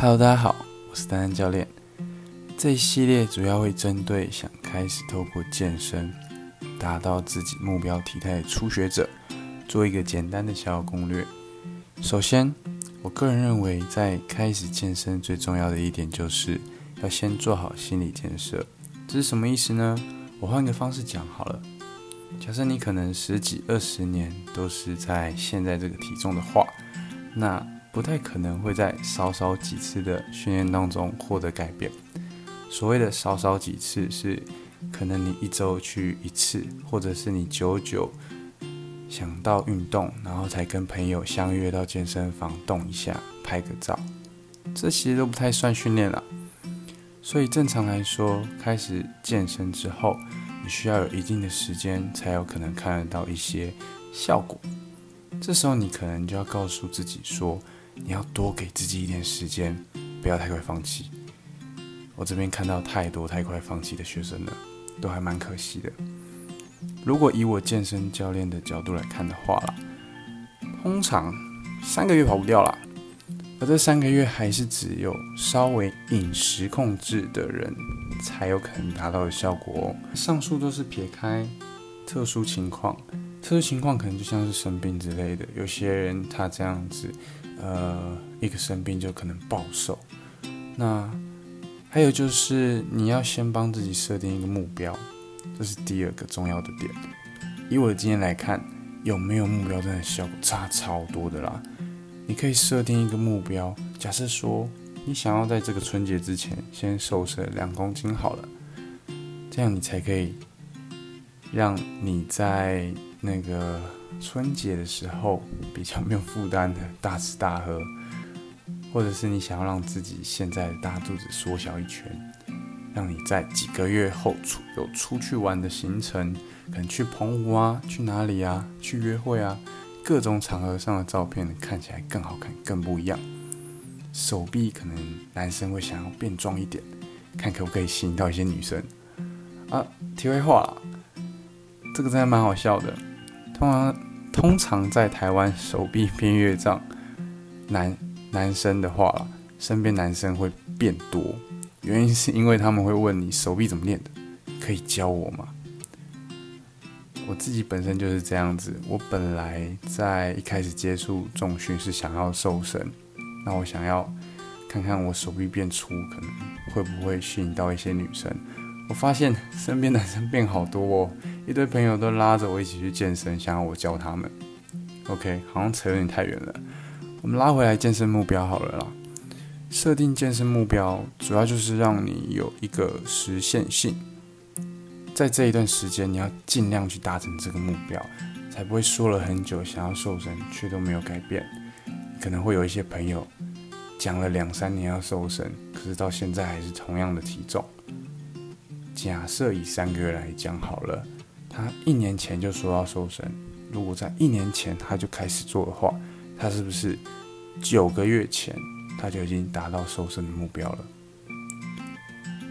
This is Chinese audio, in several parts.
Hello，大家好，我是丹丹教练。这一系列主要会针对想开始透过健身达到自己目标体态的初学者，做一个简单的小攻略。首先，我个人认为，在开始健身最重要的一点，就是要先做好心理建设。这是什么意思呢？我换个方式讲好了。假设你可能十几二十年都是在现在这个体重的话，那不太可能会在少少几次的训练当中获得改变。所谓的少少几次，是可能你一周去一次，或者是你久久想到运动，然后才跟朋友相约到健身房动一下，拍个照，这其实都不太算训练了。所以正常来说，开始健身之后，你需要有一定的时间，才有可能看得到一些效果。这时候你可能就要告诉自己说，你要多给自己一点时间，不要太快放弃。我这边看到太多太快放弃的学生了，都还蛮可惜的。如果以我健身教练的角度来看的话啦，通常三个月跑不掉啦，而这三个月还是只有稍微饮食控制的人才有可能达到的效果哦。上述都是撇开特殊情况，特殊情况可能就像是生病之类的，有些人他这样子，呃，一个生病就可能暴瘦，那。还有就是，你要先帮自己设定一个目标，这是第二个重要的点。以我的经验来看，有没有目标真的效果差超多的啦。你可以设定一个目标，假设说你想要在这个春节之前先瘦身两公斤好了，这样你才可以让你在那个春节的时候比较没有负担的大吃大喝。或者是你想要让自己现在的大肚子缩小一圈，让你在几个月后出有出去玩的行程，可能去澎湖啊，去哪里啊，去约会啊，各种场合上的照片看起来更好看，更不一样。手臂可能男生会想要变壮一点，看可不可以吸引到一些女生啊。题外话，这个真的蛮好笑的。通常通常在台湾手臂变越胀，男。男生的话，身边男生会变多，原因是因为他们会问你手臂怎么练的，可以教我吗？我自己本身就是这样子，我本来在一开始接触重训是想要瘦身，那我想要看看我手臂变粗，可能会不会吸引到一些女生。我发现身边男生变好多哦，一堆朋友都拉着我一起去健身，想要我教他们。OK，好像扯有点太远了。我们拉回来健身目标好了啦。设定健身目标，主要就是让你有一个实现性，在这一段时间，你要尽量去达成这个目标，才不会说了很久想要瘦身，却都没有改变。可能会有一些朋友讲了两三年要瘦身，可是到现在还是同样的体重。假设以三个月来讲好了，他一年前就说要瘦身，如果在一年前他就开始做的话，他是不是九个月前他就已经达到瘦身的目标了？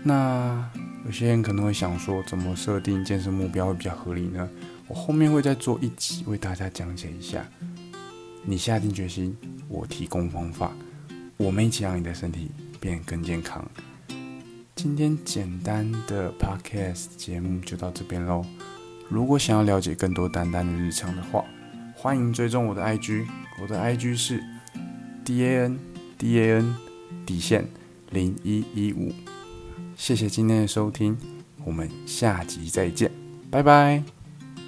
那有些人可能会想说，怎么设定健身目标会比较合理呢？我后面会再做一集为大家讲解一下。你下定决心，我提供方法，我们一起让你的身体变更健康。今天简单的 podcast 节目就到这边喽。如果想要了解更多丹丹的日常的话，欢迎追踪我的 IG。我的 IG 是 D A N D A N 底线零一一五，谢谢今天的收听，我们下集再见，拜拜。